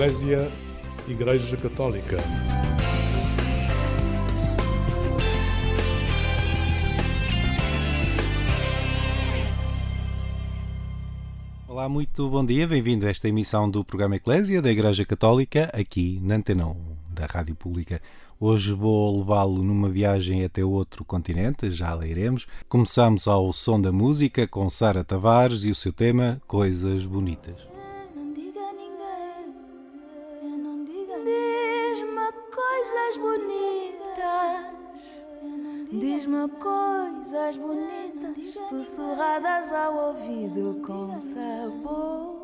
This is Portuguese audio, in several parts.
Eclésia, Igreja Católica. Olá, muito bom dia, bem-vindo a esta emissão do programa Eclésia da Igreja Católica, aqui na Antena 1 da Rádio Pública. Hoje vou levá-lo numa viagem até outro continente, já lá iremos. Começamos ao som da música com Sara Tavares e o seu tema Coisas Bonitas. Diz-me coisas bonitas, sussurradas ao ouvido com sabor.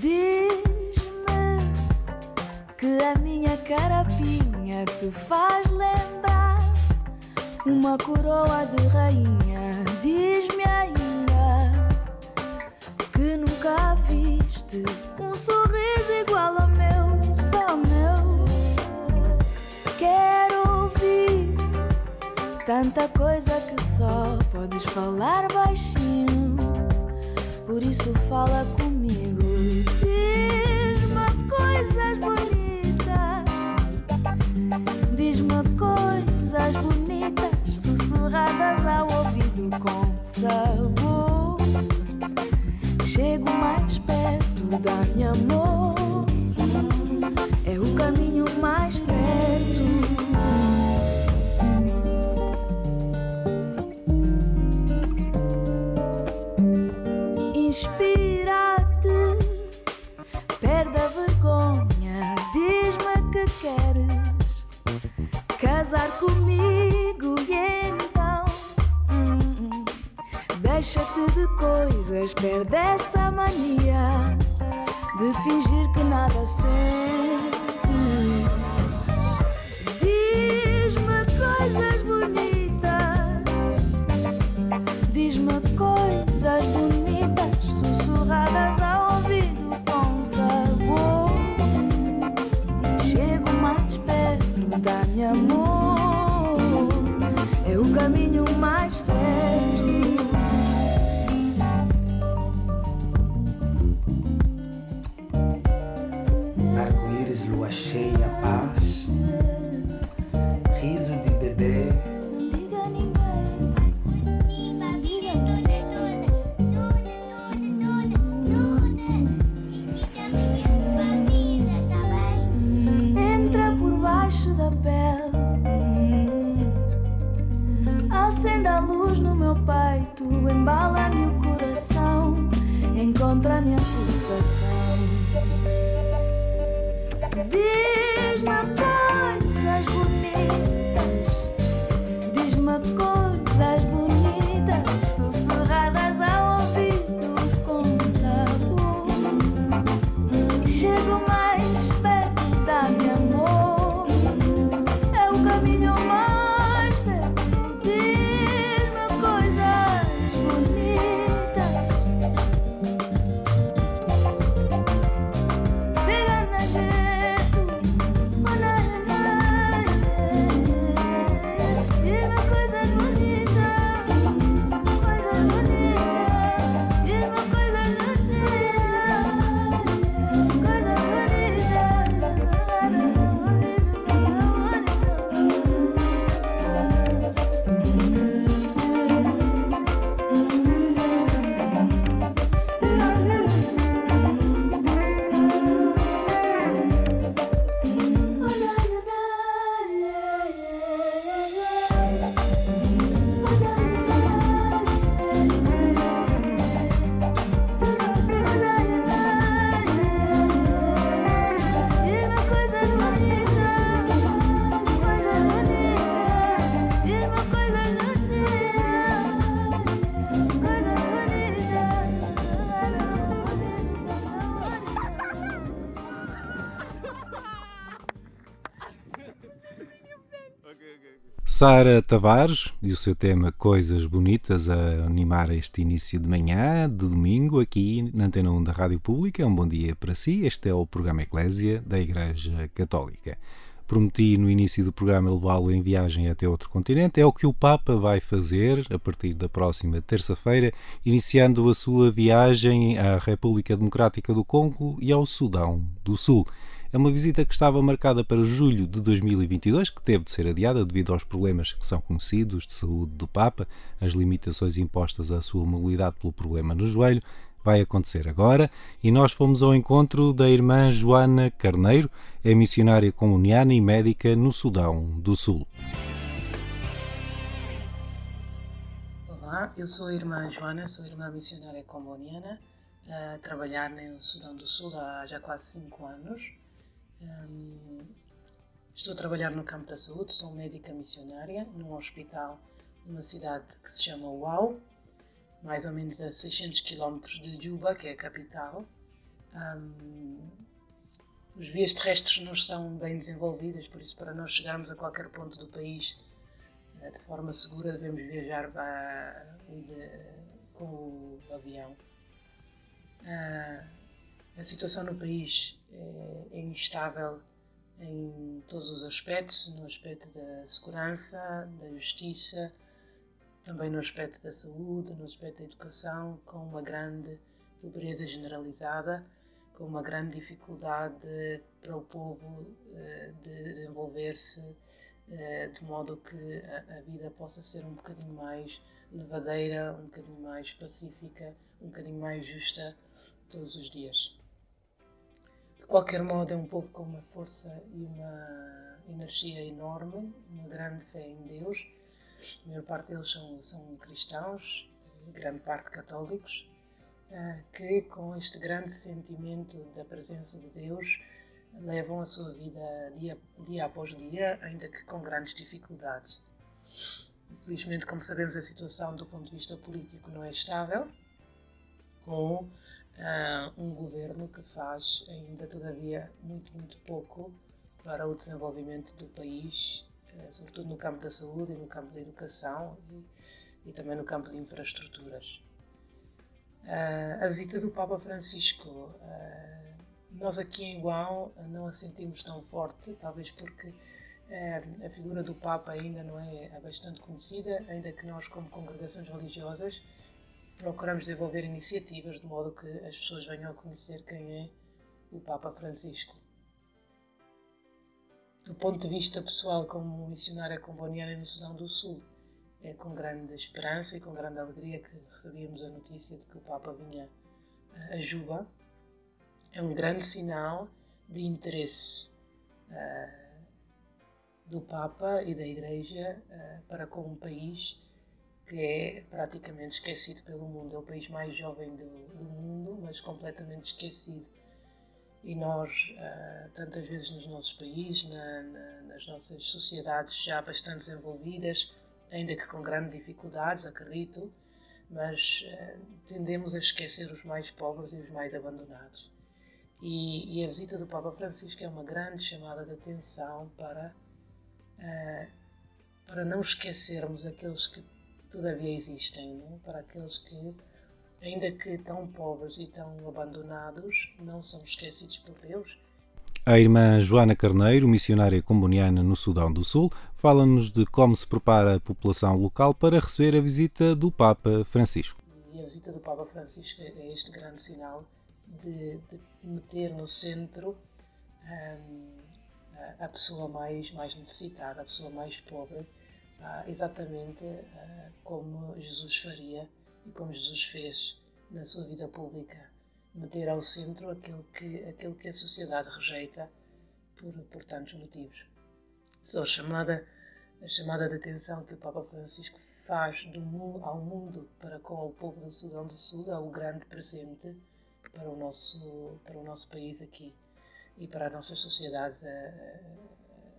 Diz-me que a minha carapinha te faz lembrar uma coroa de rainha. Diz-me ainda que nunca viste um sorriso igual ao meu, tanta coisa que só podes falar baixinho. Por isso fala comigo. Diz-me coisas bonitas. Diz-me coisas bonitas, sussurradas ao ouvido com sabor. Casar comigo e então hum, deixa-te de coisas, perde essa mania de fingir que nada sente. Baixo da pele. Acende a luz no meu peito. Embala-me o coração. Encontra a minha pulsação. Diz-me coisas bonitas. Diz-me coisas bonitas. Sussurradas Sara Tavares e o seu tema Coisas Bonitas a animar este início de manhã, de domingo, aqui na Antena 1 da Rádio Pública. Um bom dia para si. Este é o programa Eclésia da Igreja Católica. prometi no início do programa levá-lo em viagem até outro continente. É o que o Papa vai fazer a partir da próxima terça-feira, iniciando a sua viagem à República Democrática do Congo e ao Sudão do Sul. É uma visita que estava marcada para julho de 2022, que teve de ser adiada devido aos problemas que são conhecidos de saúde do Papa, as limitações impostas à sua mobilidade pelo problema no joelho, vai acontecer agora e nós fomos ao encontro da irmã Joana Carneiro, é missionária comuniana e médica no Sudão do Sul. Olá, eu sou a irmã Joana, sou irmã missionária comuniana, a trabalhar no Sudão do Sul há já quase 5 anos. Estou a trabalhar no campo da saúde, sou médica missionária num hospital numa cidade que se chama Uau, mais ou menos a 600 km de Juba, que é a capital. Um, os vias terrestres não são bem desenvolvidas, por isso, para nós chegarmos a qualquer ponto do país uh, de forma segura, devemos viajar com o avião. Uh, a situação no país é, é instável em todos os aspectos no aspecto da segurança, da justiça também no aspecto da saúde, no aspecto da educação, com uma grande pobreza generalizada, com uma grande dificuldade para o povo eh, de desenvolver-se eh, de modo que a vida possa ser um bocadinho mais levadeira, um bocadinho mais pacífica, um bocadinho mais justa todos os dias. De qualquer modo, é um povo com uma força e uma energia enorme, uma grande fé em Deus a maior parte deles são, são cristãos, grande parte católicos, eh, que com este grande sentimento da presença de Deus levam a sua vida dia, dia após dia, ainda que com grandes dificuldades. Infelizmente, como sabemos, a situação do ponto de vista político não é estável, com uh, um governo que faz ainda, todavia, muito, muito pouco para o desenvolvimento do país eh, sobretudo no campo da saúde e no campo da educação e, e também no campo de infraestruturas. Uh, a visita do Papa Francisco, uh, nós aqui em Guão não a sentimos tão forte, talvez porque uh, a figura do Papa ainda não é bastante conhecida, ainda que nós, como congregações religiosas, procuramos desenvolver iniciativas de modo que as pessoas venham a conhecer quem é o Papa Francisco do ponto de vista pessoal, como missionária comboniana no Sudão do Sul, é com grande esperança e com grande alegria que recebíamos a notícia de que o Papa vinha a Juba. É um grande sinal de interesse uh, do Papa e da Igreja uh, para com um país que é praticamente esquecido pelo mundo. É o país mais jovem do, do mundo, mas completamente esquecido e nós, uh, tantas vezes nos nossos países, na, na, nas nossas sociedades já bastante desenvolvidas, ainda que com grandes dificuldades, acredito, mas uh, tendemos a esquecer os mais pobres e os mais abandonados. E, e, a visita do Papa Francisco é uma grande chamada de atenção para, uh, para não esquecermos aqueles que todavia existem, não? para aqueles que ainda que tão pobres e tão abandonados, não são esquecidos por Deus. A irmã Joana Carneiro, missionária comboniana no Sudão do Sul, fala-nos de como se prepara a população local para receber a visita do Papa Francisco. E a visita do Papa Francisco é este grande sinal de, de meter no centro um, a pessoa mais, mais necessitada, a pessoa mais pobre, exatamente uh, como Jesus faria e como Jesus fez na sua vida pública, meter ao centro aquilo que, aquilo que a sociedade rejeita por, por tantos motivos. Só chamada, a chamada de atenção que o Papa Francisco faz do ao mundo para com o povo do Sudão do Sul é um grande presente para o nosso, para o nosso país aqui e para a nossa sociedade eh,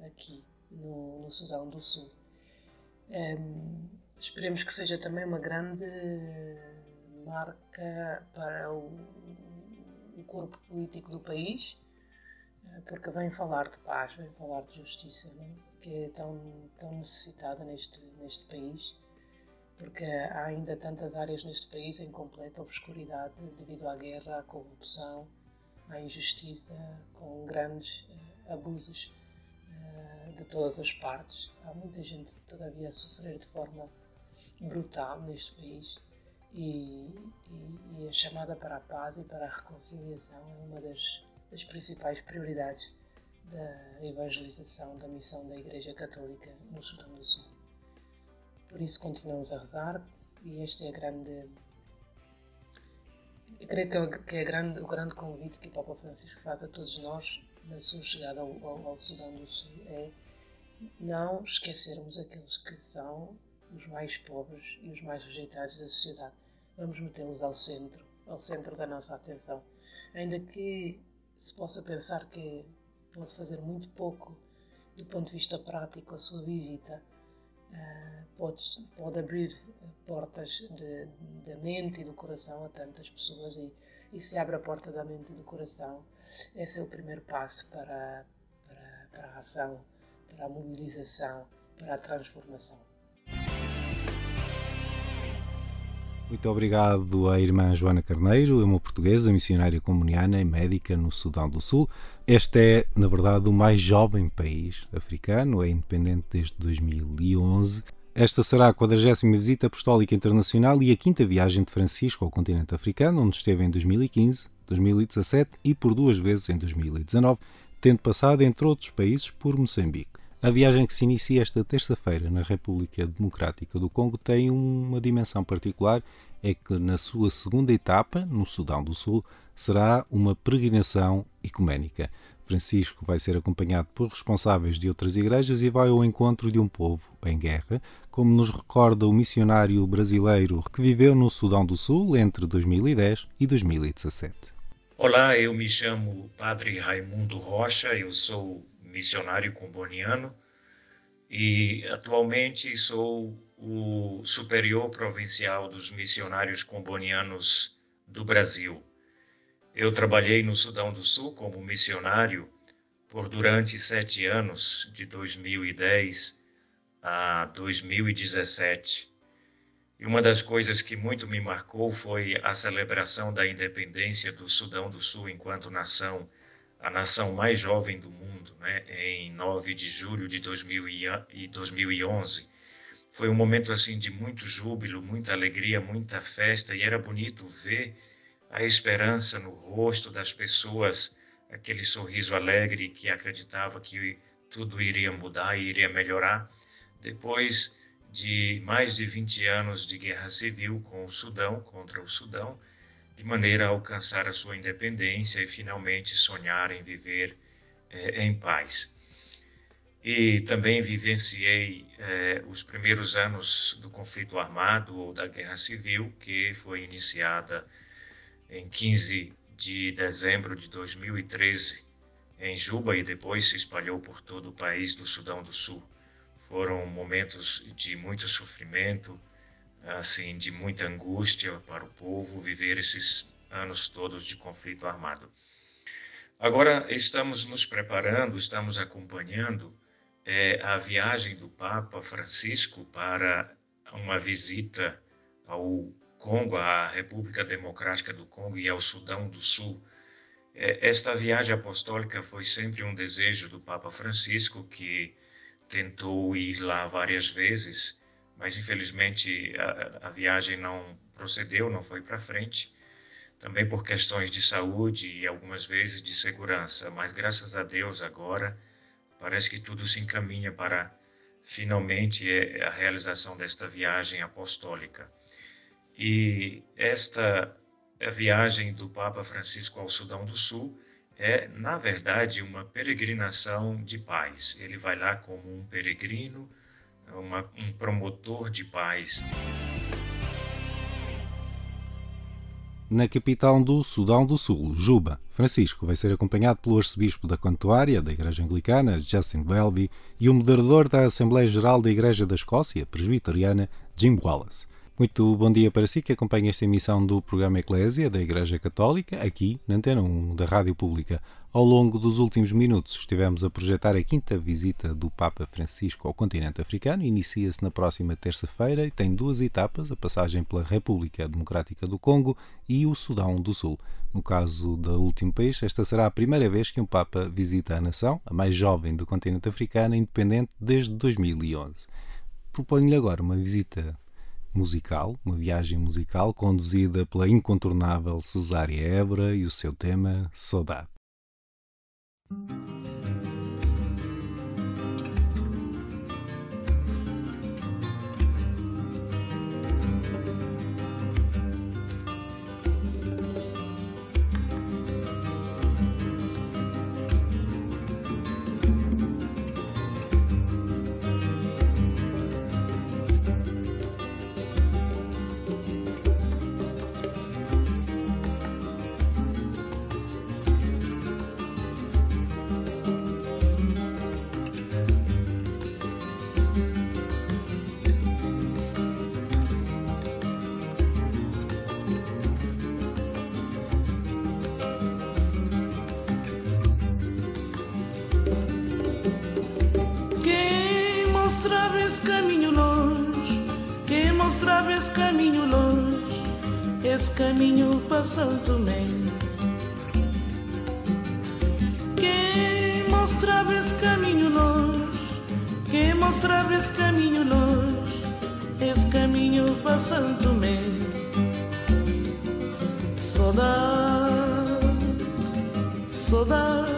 aqui no, no Sudão do Sul. Um, Esperemos que seja também uma grande marca para o, o corpo político do país, eh, porque vem falar de paz, vem falar de justiça, é? que é tão, tão necessitada neste, neste país, porque há ainda tantas áreas neste país em completa obscuridade devido à guerra, à corrupção, à injustiça, com grandes uh, abusos de todas as partes. Há muita gente todavia a sofrer de forma brutal neste país e, e, e, a chamada para a paz e para a reconciliação é uma das, das principais prioridades da evangelização da missão da Igreja Católica no Sudão do Sul. Por isso continuamos a rezar e este é a grande eu creio que é, grande, o grande convite que o Papa Francisco faz a todos nós na sua chegada ao, ao, ao Sudão do Sul é não esquecermos aqueles que são os mais pobres e os mais rejeitados da sociedade. Vamos metê-los ao centro, ao centro da nossa atenção. Ainda que se possa pensar que pode fazer muito pouco do ponto de vista prático a sua visita, uh, pode, pode abrir portas da mente e do coração a tantas pessoas e, e se abre a porta da mente e do coração, esse é o primeiro passo para, para, para a ação, para a mobilização, para a transformação. Muito obrigado à irmã Joana Carneiro, é uma portuguesa, missionária comuniana e médica no Sudão do Sul. Este é, na verdade, o mais jovem país africano, é independente desde 2011. Esta será a 40 visita apostólica internacional e a quinta viagem de Francisco ao continente africano, onde esteve em 2015, 2017 e por duas vezes em 2019, tendo passado, entre outros países, por Moçambique. A viagem que se inicia esta terça-feira na República Democrática do Congo tem uma dimensão particular, é que na sua segunda etapa, no Sudão do Sul, será uma peregrinação ecuménica. Francisco vai ser acompanhado por responsáveis de outras igrejas e vai ao encontro de um povo em guerra, como nos recorda o missionário brasileiro que viveu no Sudão do Sul entre 2010 e 2017. Olá, eu me chamo Padre Raimundo Rocha, eu sou missionário comboniano e atualmente sou o superior provincial dos missionários combonianos do Brasil. Eu trabalhei no Sudão do Sul como missionário por durante sete anos, de 2010 a 2017. E uma das coisas que muito me marcou foi a celebração da independência do Sudão do Sul enquanto nação a nação mais jovem do mundo, né, em 9 de julho de 2011. Foi um momento assim de muito júbilo, muita alegria, muita festa e era bonito ver a esperança no rosto das pessoas, aquele sorriso alegre que acreditava que tudo iria mudar e iria melhorar. Depois de mais de 20 anos de guerra civil com o Sudão, contra o Sudão, de maneira a alcançar a sua independência e finalmente sonhar em viver é, em paz. E também vivenciei é, os primeiros anos do conflito armado ou da guerra civil, que foi iniciada em 15 de dezembro de 2013 em Juba e depois se espalhou por todo o país do Sudão do Sul. Foram momentos de muito sofrimento, assim de muita angústia para o povo viver esses anos todos de conflito armado. Agora estamos nos preparando, estamos acompanhando é, a viagem do Papa Francisco para uma visita ao Congo, à República Democrática do Congo e ao Sudão do Sul. É, esta viagem apostólica foi sempre um desejo do Papa Francisco, que tentou ir lá várias vezes mas infelizmente a, a viagem não procedeu, não foi para frente, também por questões de saúde e algumas vezes de segurança, mas graças a Deus agora parece que tudo se encaminha para finalmente é, a realização desta viagem apostólica. E esta viagem do Papa Francisco ao Sudão do Sul é, na verdade, uma peregrinação de paz. Ele vai lá como um peregrino, uma, um promotor de paz. Na capital do Sudão do Sul, Juba, Francisco vai ser acompanhado pelo arcebispo da Cantuária, da Igreja Anglicana, Justin Welby, e o moderador da Assembleia Geral da Igreja da Escócia, presbiteriana, Jim Wallace. Muito bom dia para si que acompanha esta emissão do programa Eclésia da Igreja Católica, aqui na Antena 1 da Rádio Pública. Ao longo dos últimos minutos estivemos a projetar a quinta visita do Papa Francisco ao continente africano. Inicia-se na próxima terça-feira e tem duas etapas, a passagem pela República Democrática do Congo e o Sudão do Sul. No caso do último país, esta será a primeira vez que um Papa visita a nação, a mais jovem do continente africano, independente desde 2011. Proponho-lhe agora uma visita musical, uma viagem musical conduzida pela incontornável Cesária Évora e o seu tema Saudade. Mostrava esse caminho longe, esse caminho para Santo Tomé. Quem mostrava esse caminho longe, quem mostrava esse caminho longe, esse caminho para Santo Tomé. Saudade, saudade,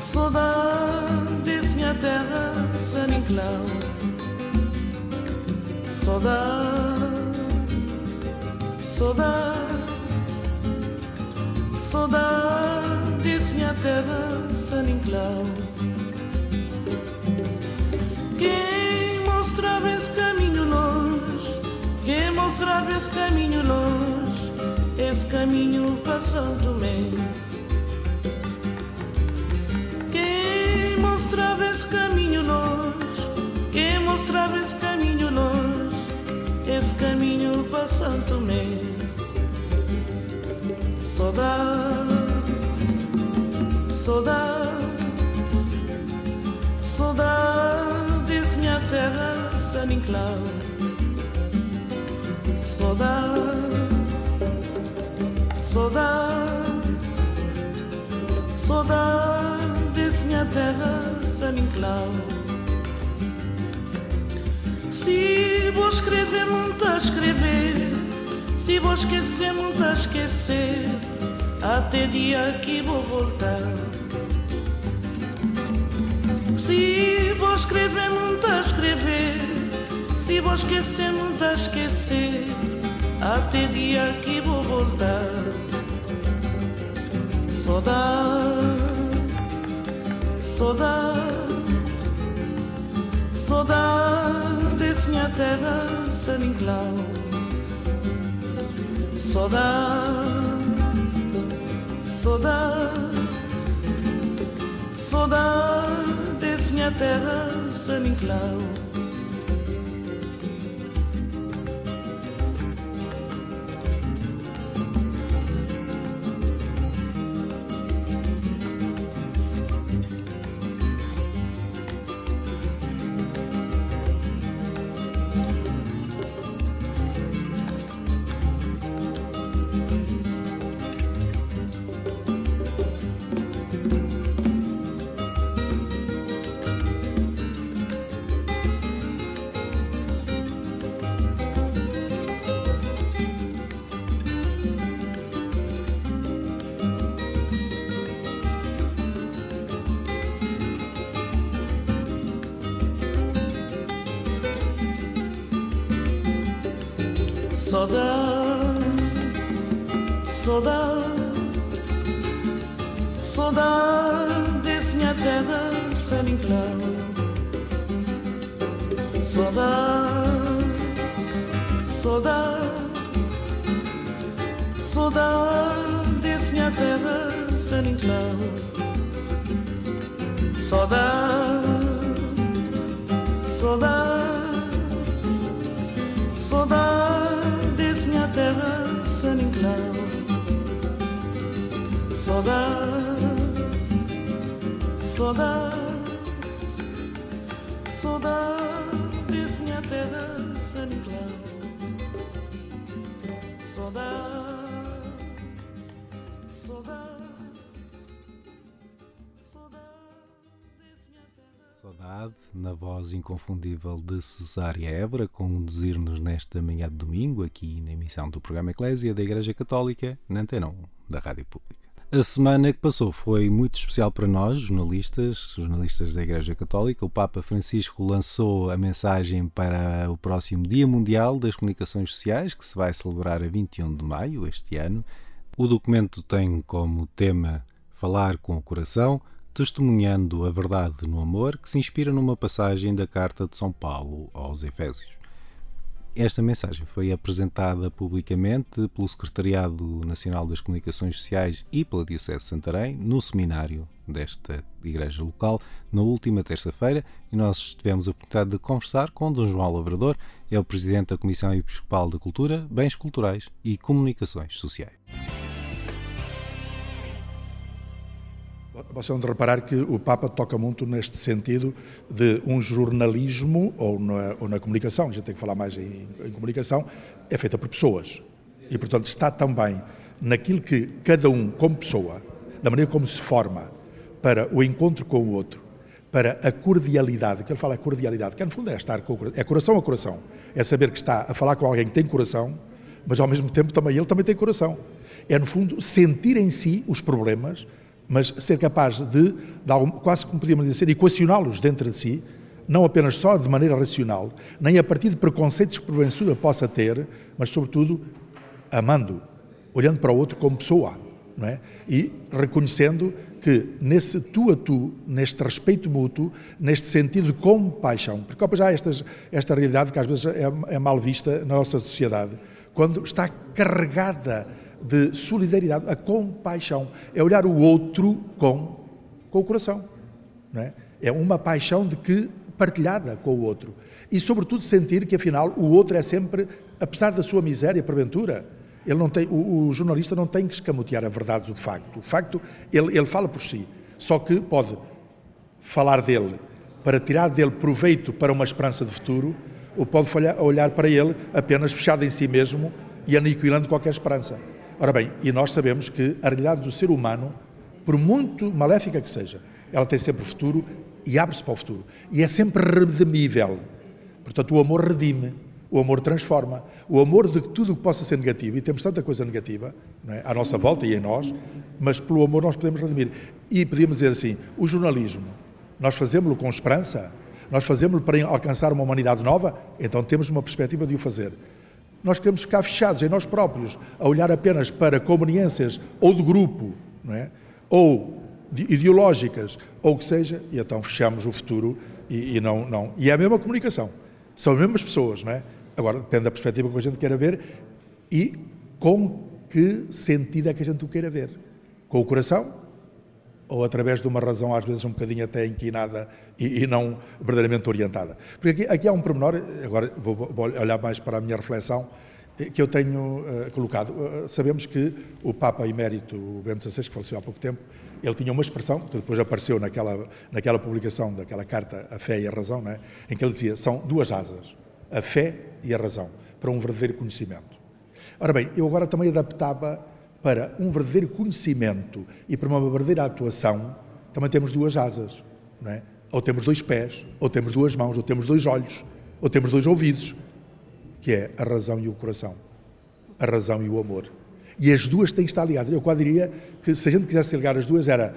saudade desse minha terra, San Inclau saudade, saudade, saudade desse minha terra, San Inclau. Quem mostrava esse caminho longe, quem mostrava esse caminho longe, esse caminho São Tomé. Quem mostrava esse caminho quem mostrava esse caminho longe esse caminho para Santo Tomé. Saudade, saudade, saudade desse minha terra, San Inclau. Saudade, saudade, saudade desse minha terra, San Inclau. Se vou escrever, muito a escrever. Se vou esquecer, muito a esquecer. Até dia que vou voltar. Se vou escrever, muito a escrever. Se vou esquecer, muito a esquecer. Até dia que vou voltar. Saudade, saudade, saudade desse minha terra, San Inclau. Saudade, saudade, saudade desse minha terra, San Inclau. Saudade, saudade, saudade desse minha terra sem enclave. Saudade, saudade, saudade desse minha terra sem enclave. Saudade, saudade Saudades, minha terra, sem enclau. Soda, soda, soda, saudades, minha terra, Saninclau. Soda, soda, soda na voz inconfundível de Cesária Évora, conduzir-nos nesta manhã de domingo, aqui na emissão do programa Eclésia da Igreja Católica, na Antena 1 da Rádio Pública. A semana que passou foi muito especial para nós, jornalistas, jornalistas da Igreja Católica. O Papa Francisco lançou a mensagem para o próximo Dia Mundial das Comunicações Sociais, que se vai celebrar a 21 de maio este ano. O documento tem como tema Falar com o Coração, testemunhando a verdade no amor, que se inspira numa passagem da Carta de São Paulo aos Efésios. Esta mensagem foi apresentada publicamente pelo Secretariado Nacional das Comunicações Sociais e pela Diocese de Santarém no seminário desta igreja local na última terça-feira e nós tivemos a oportunidade de conversar com Dom João Lavrador, é o Presidente da Comissão Episcopal da Cultura, Bens Culturais e Comunicações Sociais. Vocês vão de reparar que o Papa toca muito neste sentido de um jornalismo, ou na, ou na comunicação, a gente tem que falar mais em, em, comunicação, é feita por pessoas. E, portanto, está também naquilo que cada um, como pessoa, da maneira como se forma para o encontro com o outro, para a cordialidade, que ele fala é cordialidade, que no fundo é estar com o coração, é coração a coração, é saber que está a falar com alguém que tem coração, mas ao mesmo tempo também ele também tem coração. É, no fundo, sentir em si os problemas, mas ser capaz de, de algum, quase como podíamos dizer, equacioná-los dentro de si, não apenas só de maneira racional, nem a partir de preconceitos que porventura possa ter, mas sobretudo amando, olhando para o outro como pessoa, não é? E reconhecendo que nesse tu a tu, neste respeito mútuo, neste sentido de compaixão, porque já estas, esta realidade que às vezes é, é mal vista na nossa sociedade, quando está carregada de solidariedade, a compaixão. É olhar o outro com, com o coração. Não é? é uma paixão de que partilhada com o outro. E, sobretudo, sentir que, afinal, o outro é sempre, apesar da sua miséria, porventura, ele não tem, o, o jornalista não tem que escamotear a verdade do facto. O facto, ele, ele fala por si. Só que pode falar dele para tirar dele proveito para uma esperança de futuro, ou pode olhar para ele apenas fechado em si mesmo e aniquilando qualquer esperança. Ora bem, e nós sabemos que a realidade do ser humano, por muito maléfica que seja, ela tem sempre futuro e abre-se para o futuro. E é sempre redimível. Portanto, o amor redime, o amor transforma. O amor de tudo o que possa ser negativo, e temos tanta coisa negativa é? à nossa volta e em nós, mas pelo amor nós podemos redimir. E podíamos dizer assim: o jornalismo, nós fazemos-lo com esperança, nós fazemos-lo para alcançar uma humanidade nova, então temos uma perspectiva de o fazer nós queremos ficar fechados em nós próprios, a olhar apenas para conveniências ou de grupo, não é? ou ideológicas, ou o que seja, e então fechamos o futuro e, e, não, não. E é a mesma comunicação. São as mesmas pessoas, não é? Agora, depende da perspectiva que a gente queira ver e com que sentido é que a gente o queira ver. Com o coração ou através de uma razão, às vezes um bocadinho até inquinada e, e não verdadeiramente orientada. Porque aqui, aqui há um pormenor, agora vou, vou, olhar mais para a minha reflexão, eh, que eu tenho uh, colocado. Uh, sabemos que o Papa Emérito, Bento XVI, que faleceu há pouco tempo, ele tinha uma expressão, que depois apareceu naquela, naquela publicação daquela carta, A Fé e a Razão, é? em que ele dizia, são duas asas, a fé e a razão, para um verdadeiro conhecimento. Ora bem, eu agora também adaptava para um verdadeiro conhecimento e para uma verdadeira atuação, também temos duas asas, não é? Ou temos dois pés, ou temos duas mãos, ou temos dois olhos, ou temos dois ouvidos, que é a razão e o coração, a razão e o amor. E as duas têm que estar ligadas. Eu quase diria que se a gente quisesse ligar as duas era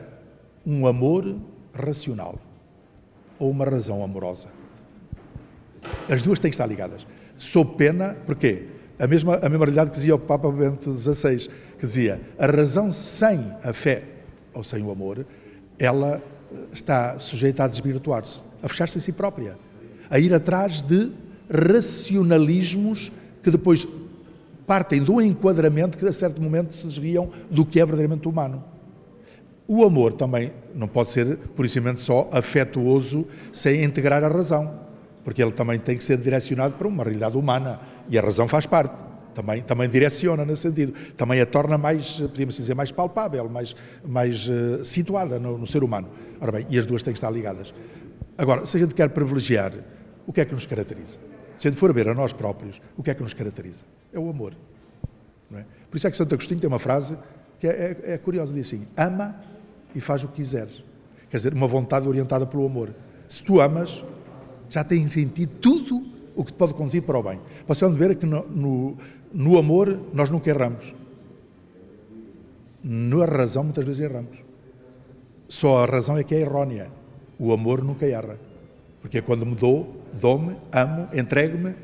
um amor racional ou uma razão amorosa. As duas têm que estar ligadas. Sou pena, porquê? A mesma, a mesma realidade que dizia o Papa Bento XVI, que dizia a razão sem a fé ou sem o amor, ela eh, está sujeita a desvirtuar-se, a fechar-se em si própria, a ir atrás de racionalismos que depois partem um enquadramento que a certo momento se desviam do que é verdadeiramente humano. O amor também não pode ser, por isso só afetuoso sem integrar a razão porque ele também tem que ser direcionado para uma realidade humana e a razão faz parte. Também, também direciona nesse sentido. Também a torna mais, podíamos dizer, mais palpável, mais, mais uh, situada no, no, ser humano. Ora bem, e as duas têm que estar ligadas. Agora, se a gente quer privilegiar, o que é que nos caracteriza? Se a gente for ver a nós próprios, o que é que nos caracteriza? É o amor. É? Por isso é que Santo Agostinho tem uma frase que é, é, é curiosa, diz assim, ama e faz o que quiseres. Quer dizer, uma vontade orientada pelo amor. Se tu amas, já tens em ti tudo o que pode conduzir para o bem. Você vão ver que no, no, no amor nós nunca erramos. Na razão muitas vezes erramos. Só a razão é que é errónea. O amor nunca erra. Porque quando me dou, dou-me, amo, entrego-me,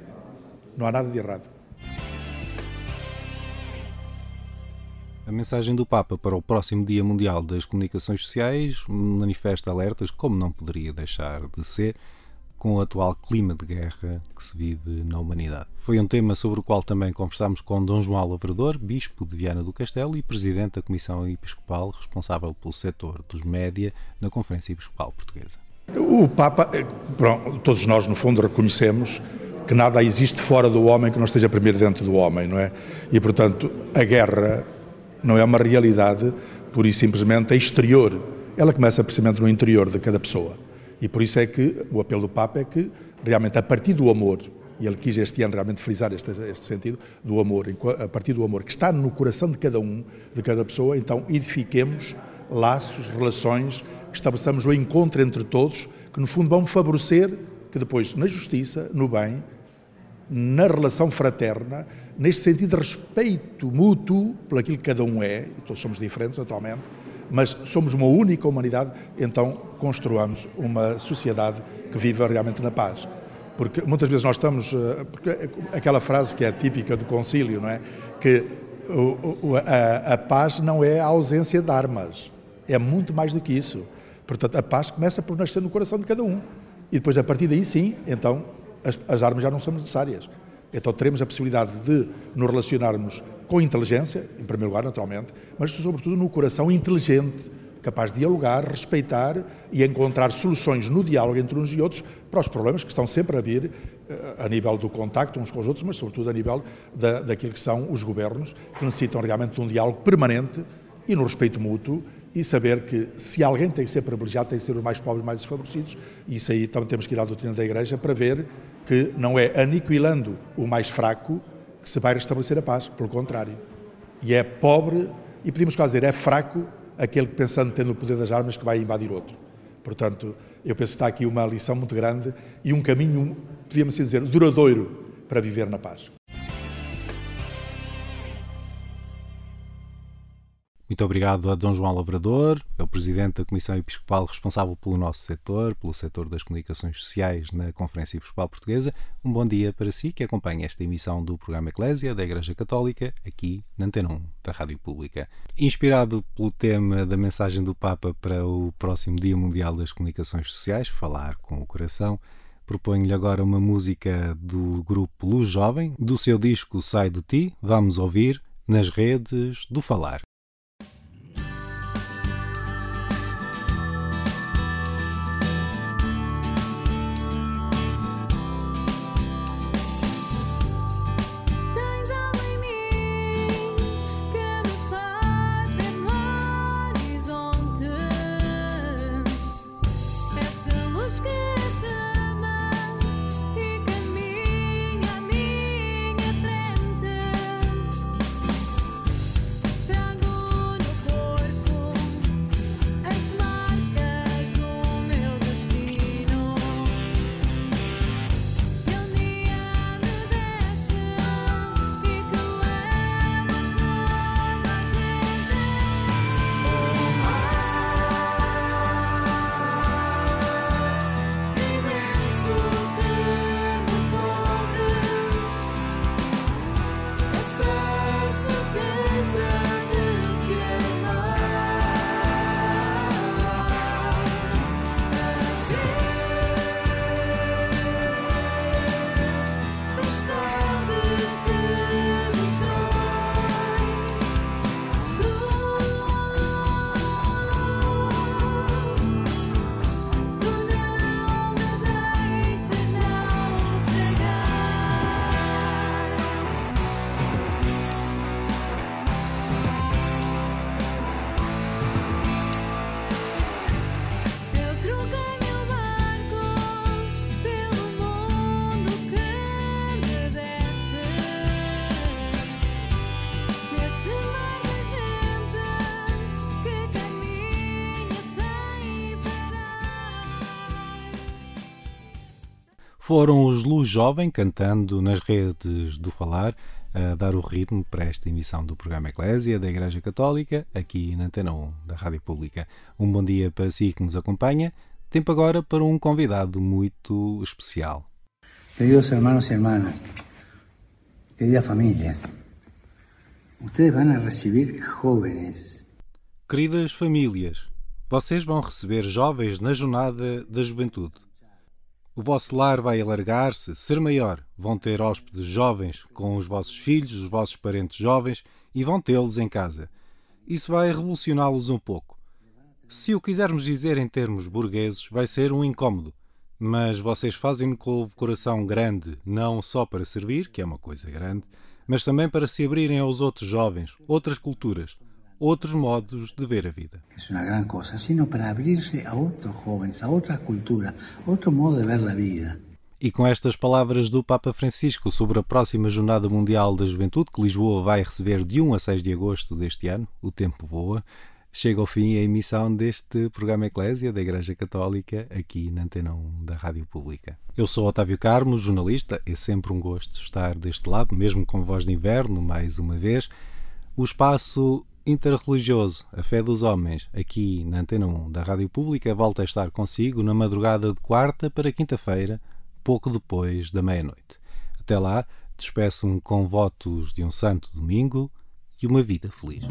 não há nada de errado. A mensagem do Papa para o próximo Dia Mundial das Comunicações Sociais manifesta alertas, como não poderia deixar de ser, com o atual clima de guerra que se vive na humanidade. Foi um tema sobre o qual também conversámos com Dom João Lavrador, Bispo de Viana do Castelo e Presidente da Comissão Episcopal responsável pelo setor dos média na Conferência Episcopal Portuguesa. O Papa, eh, pronto, todos nós no fundo reconhecemos que nada existe fora do homem que não esteja primeiro dentro do homem, não é? E portanto a guerra não é uma realidade pura e simplesmente exterior. Ela começa precisamente no interior de cada pessoa. E por isso é que o apelo do Papa é que, realmente, a partir do amor, e ele quis este ano realmente frisar este, este sentido, do amor, a partir do amor que está no coração de cada um, de cada pessoa, então edifiquemos laços, relações, que estabeleçamos o encontro entre todos, que no fundo vão favorecer que depois, na justiça, no bem, na relação fraterna, neste sentido de respeito mútuo por aquilo que cada um é, e todos somos diferentes atualmente, mas somos uma única humanidade, então construamos uma sociedade que viva realmente na paz. Porque muitas vezes nós estamos. Eh, aquela frase que é típica do concílio, não é? Que a, a paz não é a ausência de armas, é muito mais do que isso. Portanto, a paz começa por nascer no coração de cada um. E depois, a partir daí, sim, então as, as armas já não são necessárias. Então teremos a possibilidade de nos relacionarmos com inteligência, em primeiro lugar, naturalmente, mas sobretudo no coração inteligente, capaz de dialogar, respeitar e encontrar soluções no diálogo entre uns e outros para os problemas que estão sempre a vir eh, a nível do contacto uns com os outros, mas sobretudo a nível da, daquilo que são os governos, que necessitam realmente de um diálogo permanente e no respeito mútuo e saber que se alguém tem que ser privilegiado, tem que ser os mais pobres, mais desfavorecidos, e isso aí também temos que ir à doutrina da Igreja para ver que não é aniquilando o mais fraco que se vai restabelecer a paz, pelo contrário. E é pobre, e podemos quase dizer, é fraco aquele que pensando tendo o poder das armas que vai invadir outro. Portanto, eu penso que está aqui uma lição muito grande e um caminho, podíamos dizer, duradouro para viver na paz. Muito obrigado a Dom João Lavrador, é o Presidente da Comissão Episcopal responsável pelo nosso setor, pelo setor das comunicações sociais na Conferência Episcopal Portuguesa. Um bom dia para si que acompanha esta emissão do programa Eclésia da Igreja Católica, aqui na Antena 1 da Rádio Pública. Inspirado pelo tema da mensagem do Papa para o próximo Dia Mundial das Comunicações Sociais, Falar com o Coração, proponho-lhe agora uma música do grupo Luz Jovem, do seu disco Sai de Ti. Vamos ouvir nas redes do Falar. Foram os Luz Jovem cantando nas redes do Falar a dar o ritmo para esta emissão do programa Eclésia da Igreja Católica, aqui na Antena 1 da Rádio Pública. Um bom dia para si que nos acompanha. Tempo agora para um convidado muito especial. Queridos hermanos y hermanas, queridas familias, ustedes van a recibir jóvenes. Queridas famílias, vocês vão receber jovens na jornada da juventude. O vosso lar vai alargar-se, ser maior. Vão ter hóspedes jovens com os vossos filhos, os vossos parentes jovens e vão tê-los em casa. Isso vai revolucioná-los um pouco. Se o quisermos dizer em termos burgueses, vai ser um incómodo. Mas vocês fazem-no com o coração grande, não só para servir, que é uma coisa grande, mas também para se abrirem aos outros jovens, outras culturas, outros modos de ver a vida. Es una gran cosa, sino para abrirse a otros jóvenes, a otra cultura, otro modo de ver la vida. E com estas palavras do Papa Francisco sobre a próxima Jornada Mundial da Juventude, que Lisboa vai receber de 1 a 6 de agosto deste ano, o tempo voa, chega ao fim a emissão deste programa Eclésia da Igreja Católica aqui na Antena 1 da Rádio Pública. Eu sou Otávio Carmo, jornalista, é sempre um gosto estar deste lado, mesmo com voz de inverno, mais uma vez. O espaço interreligioso, a fé dos homens, aqui na Antena 1 da Rádio Pública, volta a estar consigo na madrugada de quarta para quinta-feira, pouco depois da meia-noite. Até lá, despeço-me com votos de um santo domingo e uma vida feliz.